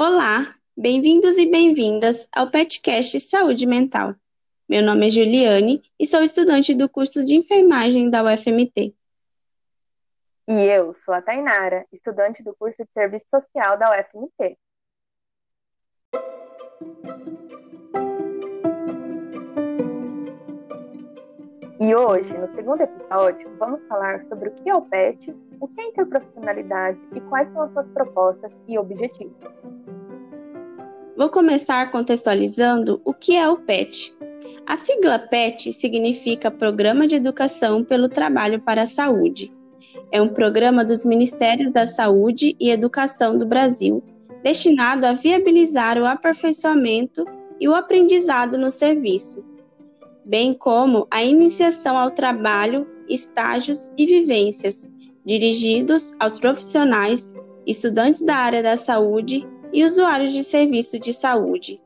Olá, bem-vindos e bem-vindas ao PetCast Saúde Mental. Meu nome é Juliane e sou estudante do curso de enfermagem da UFMT. E eu sou a Tainara, estudante do curso de Serviço Social da UFMT. E hoje, no segundo episódio, vamos falar sobre o que é o PET, o que é interprofissionalidade e quais são as suas propostas e objetivos. Vou começar contextualizando o que é o PET. A sigla PET significa Programa de Educação pelo Trabalho para a Saúde. É um programa dos Ministérios da Saúde e Educação do Brasil, destinado a viabilizar o aperfeiçoamento e o aprendizado no serviço, bem como a iniciação ao trabalho, estágios e vivências dirigidos aos profissionais, estudantes da área da saúde e usuários de serviço de saúde,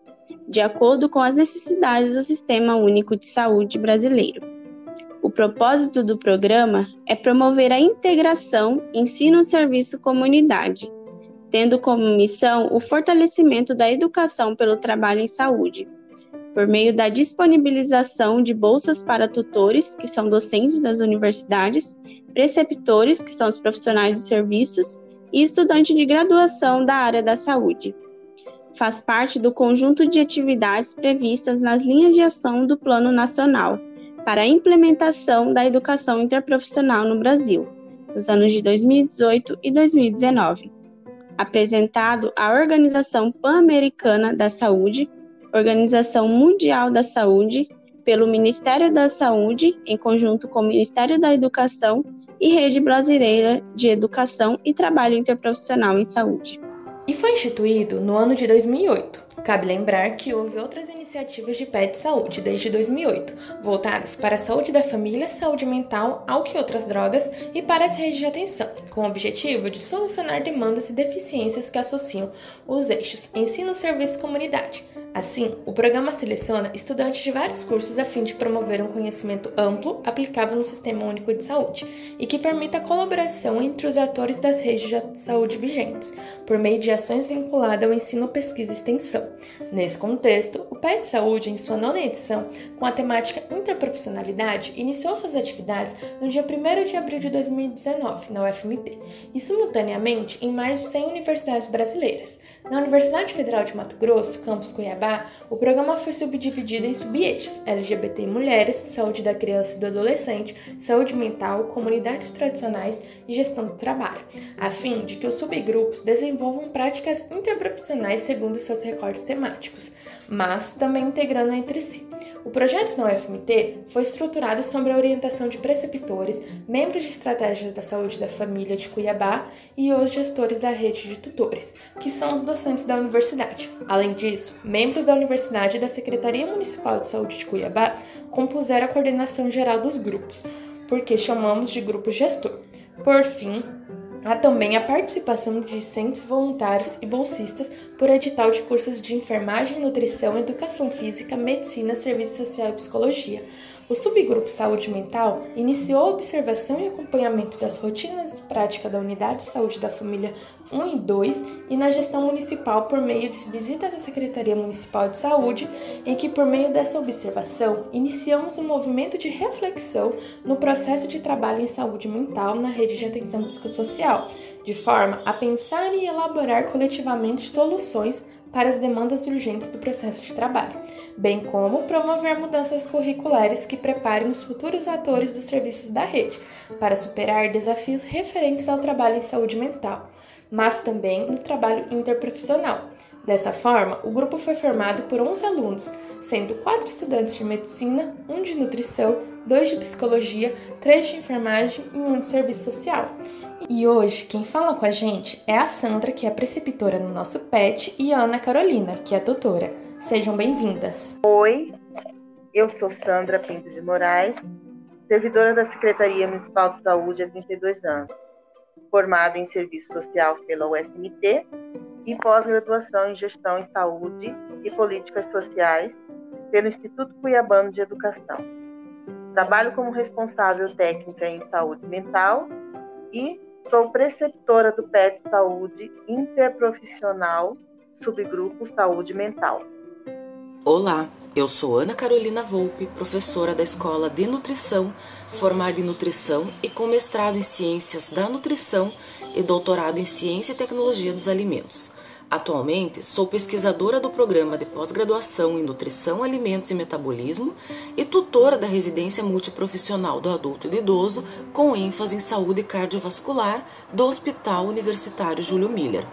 de acordo com as necessidades do Sistema Único de Saúde brasileiro. O propósito do programa é promover a integração ensino-serviço-comunidade, tendo como missão o fortalecimento da educação pelo trabalho em saúde por meio da disponibilização de bolsas para tutores, que são docentes das universidades, preceptores, que são os profissionais de serviços, e estudantes de graduação da área da saúde. Faz parte do conjunto de atividades previstas nas linhas de ação do Plano Nacional para a implementação da educação interprofissional no Brasil, nos anos de 2018 e 2019, apresentado à Organização Pan-Americana da Saúde Organização Mundial da Saúde, pelo Ministério da Saúde, em conjunto com o Ministério da Educação e Rede Brasileira de Educação e Trabalho Interprofissional em Saúde. E foi instituído no ano de 2008. Cabe lembrar que houve outras iniciativas de PET Saúde desde 2008, voltadas para a saúde da família, saúde mental, álcool e outras drogas e para as redes de atenção, com o objetivo de solucionar demandas e deficiências que associam os eixos ensino, serviço e comunidade, Assim, o programa seleciona estudantes de vários cursos a fim de promover um conhecimento amplo aplicável no Sistema Único de Saúde e que permita a colaboração entre os atores das redes de saúde vigentes, por meio de ações vinculadas ao ensino, pesquisa e extensão. Nesse contexto, o PET Saúde, em sua nona edição, com a temática Interprofissionalidade, iniciou suas atividades no dia 1 de abril de 2019, na UFMT, e simultaneamente em mais de 100 universidades brasileiras. Na Universidade Federal de Mato Grosso, campus Cuiabá, o programa foi subdividido em subeixos LGBT e mulheres, saúde da criança e do adolescente, saúde mental, comunidades tradicionais e gestão do trabalho, a fim de que os subgrupos desenvolvam práticas interprofissionais segundo seus recortes temáticos, mas também integrando entre si. O projeto na UFMT foi estruturado sob a orientação de preceptores, membros de estratégias da saúde da família de Cuiabá e os gestores da rede de tutores, que são os docentes da universidade. Além disso, membros da universidade e da Secretaria Municipal de Saúde de Cuiabá compuseram a coordenação geral dos grupos, porque chamamos de grupo gestor. Por fim, Há também a participação de discentes voluntários e bolsistas por edital de cursos de enfermagem, nutrição, educação física, medicina, serviço social e psicologia, o subgrupo Saúde Mental iniciou a observação e acompanhamento das rotinas e práticas da Unidade de Saúde da Família 1 e 2 e na gestão municipal por meio de visitas à Secretaria Municipal de Saúde, em que, por meio dessa observação, iniciamos um movimento de reflexão no processo de trabalho em saúde mental na rede de atenção psicossocial, de forma a pensar e elaborar coletivamente soluções para as demandas urgentes do processo de trabalho, bem como promover mudanças curriculares que preparem os futuros atores dos serviços da rede para superar desafios referentes ao trabalho em saúde mental, mas também no trabalho interprofissional. Dessa forma, o grupo foi formado por 11 alunos, sendo quatro estudantes de medicina, um de nutrição, dois de psicologia, três de enfermagem e um de serviço social. E hoje quem fala com a gente é a Sandra, que é preceptora no nosso PET, e a Ana Carolina, que é tutora. Sejam bem-vindas. Oi, eu sou Sandra Pinto de Moraes, servidora da Secretaria Municipal de Saúde há 32 anos, formada em Serviço Social pela UFMT e pós-graduação em Gestão em Saúde e Políticas Sociais pelo Instituto Cuiabano de Educação. Trabalho como responsável técnica em saúde mental e Sou preceptora do PET Saúde Interprofissional subgrupo Saúde Mental. Olá, eu sou Ana Carolina Volpe, professora da Escola de Nutrição, formada em Nutrição e com mestrado em Ciências da Nutrição e doutorado em Ciência e Tecnologia dos Alimentos. Atualmente, sou pesquisadora do programa de pós-graduação em Nutrição, Alimentos e Metabolismo e tutora da residência multiprofissional do adulto e do idoso, com ênfase em saúde cardiovascular, do Hospital Universitário Júlio Miller.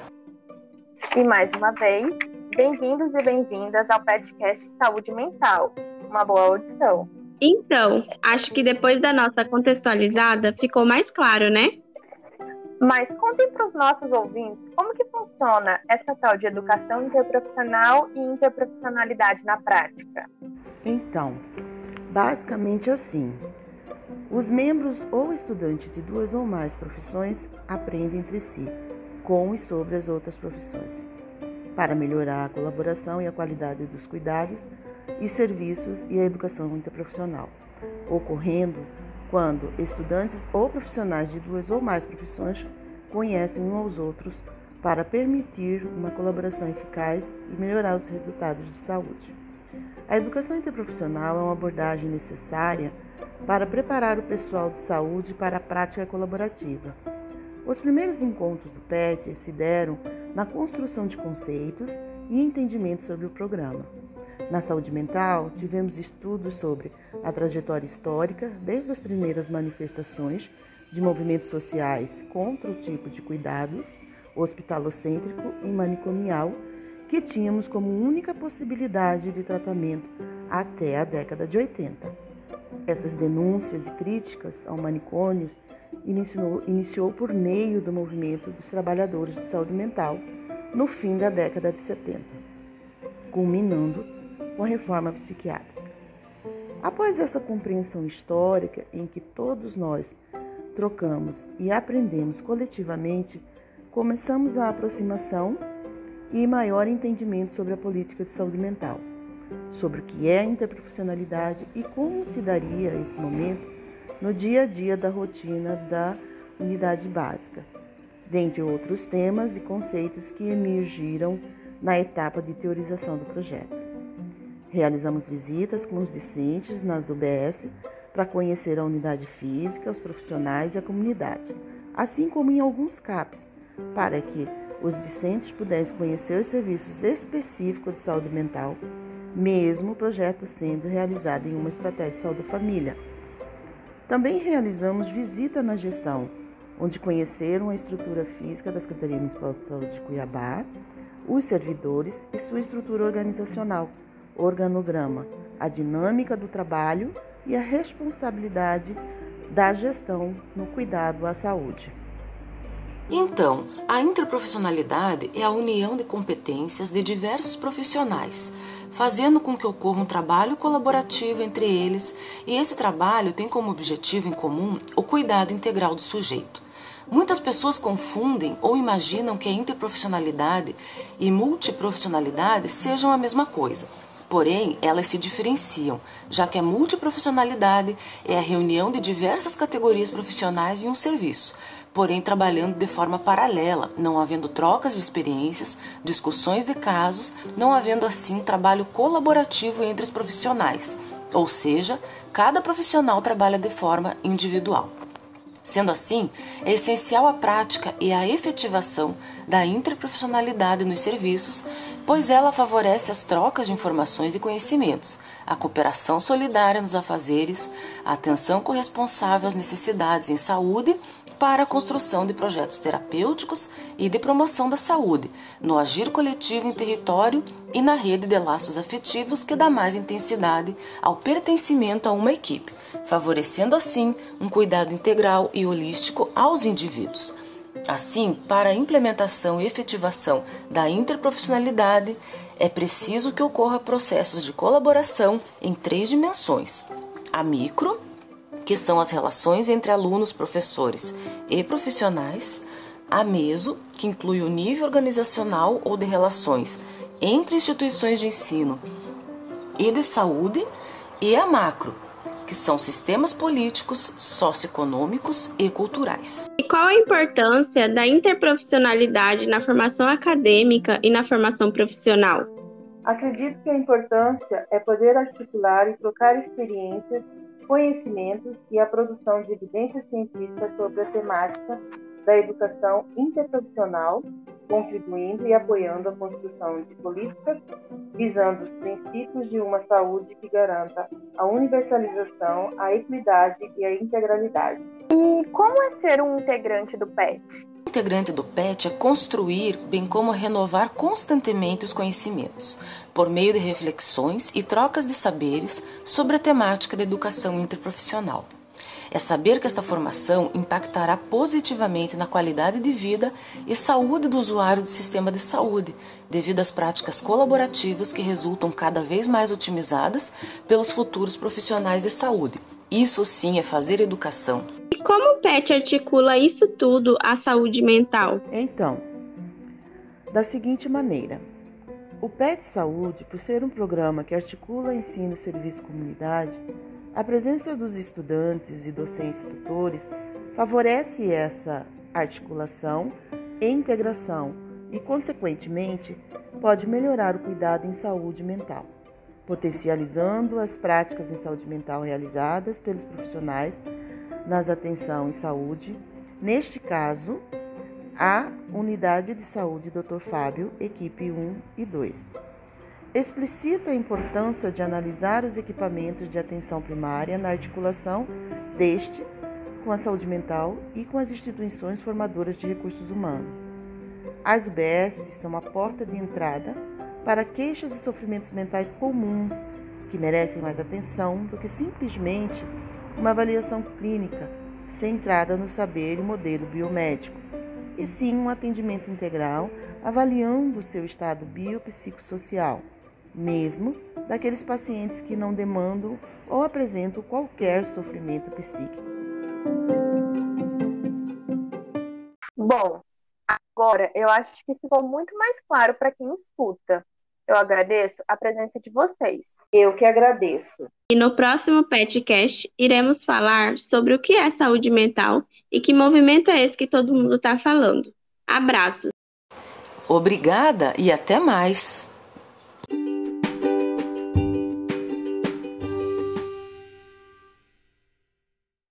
E mais uma vez, bem-vindos e bem-vindas ao podcast Saúde Mental. Uma boa audição. Então, acho que depois da nossa contextualizada ficou mais claro, né? Mas contem para os nossos ouvintes como que funciona essa tal de educação interprofissional e interprofissionalidade na prática. Então, basicamente assim. Os membros ou estudantes de duas ou mais profissões aprendem entre si, com e sobre as outras profissões, para melhorar a colaboração e a qualidade dos cuidados e serviços e a educação interprofissional, ocorrendo quando estudantes ou profissionais de duas ou mais profissões conhecem uns aos outros para permitir uma colaboração eficaz e melhorar os resultados de saúde. A educação interprofissional é uma abordagem necessária para preparar o pessoal de saúde para a prática colaborativa. Os primeiros encontros do PET se deram na construção de conceitos e entendimento sobre o programa. Na saúde mental, tivemos estudos sobre a trajetória histórica, desde as primeiras manifestações de movimentos sociais contra o tipo de cuidados hospitalocêntrico e manicomial que tínhamos como única possibilidade de tratamento até a década de 80. Essas denúncias e críticas ao manicômio iniciou, iniciou por meio do movimento dos trabalhadores de saúde mental no fim da década de 70, culminando com a reforma psiquiátrica. Após essa compreensão histórica em que todos nós trocamos e aprendemos coletivamente, começamos a aproximação e maior entendimento sobre a política de saúde mental, sobre o que é a interprofissionalidade e como se daria esse momento no dia a dia da rotina da unidade básica, dentre outros temas e conceitos que emergiram na etapa de teorização do projeto. Realizamos visitas com os discentes nas UBS para conhecer a unidade física, os profissionais e a comunidade, assim como em alguns CAPs, para que os discentes pudessem conhecer os serviços específicos de saúde mental, mesmo o projeto sendo realizado em uma estratégia de saúde da família. Também realizamos visita na gestão, onde conheceram a estrutura física da Secretaria Municipal de Saúde de Cuiabá, os servidores e sua estrutura organizacional organograma, a dinâmica do trabalho e a responsabilidade da gestão no cuidado à saúde. Então, a interprofissionalidade é a união de competências de diversos profissionais, fazendo com que ocorra um trabalho colaborativo entre eles, e esse trabalho tem como objetivo em comum o cuidado integral do sujeito. Muitas pessoas confundem ou imaginam que a interprofissionalidade e multiprofissionalidade sejam a mesma coisa. Porém, elas se diferenciam, já que a multiprofissionalidade é a reunião de diversas categorias profissionais em um serviço, porém trabalhando de forma paralela, não havendo trocas de experiências, discussões de casos, não havendo assim trabalho colaborativo entre os profissionais, ou seja, cada profissional trabalha de forma individual. Sendo assim, é essencial a prática e a efetivação da interprofissionalidade nos serviços, pois ela favorece as trocas de informações e conhecimentos, a cooperação solidária nos afazeres, a atenção corresponsável às necessidades em saúde para a construção de projetos terapêuticos e de promoção da saúde, no agir coletivo em território e na rede de laços afetivos que dá mais intensidade ao pertencimento a uma equipe, favorecendo assim um cuidado integral e holístico aos indivíduos. Assim, para a implementação e efetivação da interprofissionalidade, é preciso que ocorra processos de colaboração em três dimensões: a micro, que são as relações entre alunos, professores e profissionais, a meso, que inclui o nível organizacional ou de relações entre instituições de ensino e de saúde, e a macro, que são sistemas políticos, socioeconômicos e culturais. E qual a importância da interprofissionalidade na formação acadêmica e na formação profissional? Acredito que a importância é poder articular e trocar experiências, conhecimentos e a produção de evidências científicas sobre a temática da educação interprofissional, contribuindo e apoiando a construção de políticas visando os princípios de uma saúde que garanta a universalização, a equidade e a integralidade. E como é ser um integrante do PET? Integrante do PET é construir, bem como renovar constantemente os conhecimentos, por meio de reflexões e trocas de saberes sobre a temática da educação interprofissional é saber que esta formação impactará positivamente na qualidade de vida e saúde do usuário do sistema de saúde, devido às práticas colaborativas que resultam cada vez mais otimizadas pelos futuros profissionais de saúde. Isso sim é fazer educação. E como o PET articula isso tudo à saúde mental? Então, da seguinte maneira. O PET Saúde, por ser um programa que articula ensino e serviço comunidade, a presença dos estudantes e docentes tutores favorece essa articulação e integração e, consequentemente, pode melhorar o cuidado em saúde mental, potencializando as práticas em saúde mental realizadas pelos profissionais nas atenção em saúde, neste caso, a Unidade de Saúde Dr. Fábio, equipe 1 e 2 explicita a importância de analisar os equipamentos de atenção primária na articulação deste com a saúde mental e com as instituições formadoras de recursos humanos. As UBS são a porta de entrada para queixas e sofrimentos mentais comuns que merecem mais atenção do que simplesmente uma avaliação clínica centrada no saber e modelo biomédico, e sim um atendimento integral avaliando o seu estado biopsicossocial mesmo daqueles pacientes que não demandam ou apresentam qualquer sofrimento psíquico. Bom, agora eu acho que ficou muito mais claro para quem escuta. Eu agradeço a presença de vocês. Eu que agradeço. E no próximo PetCast iremos falar sobre o que é saúde mental e que movimento é esse que todo mundo está falando. Abraços. Obrigada e até mais.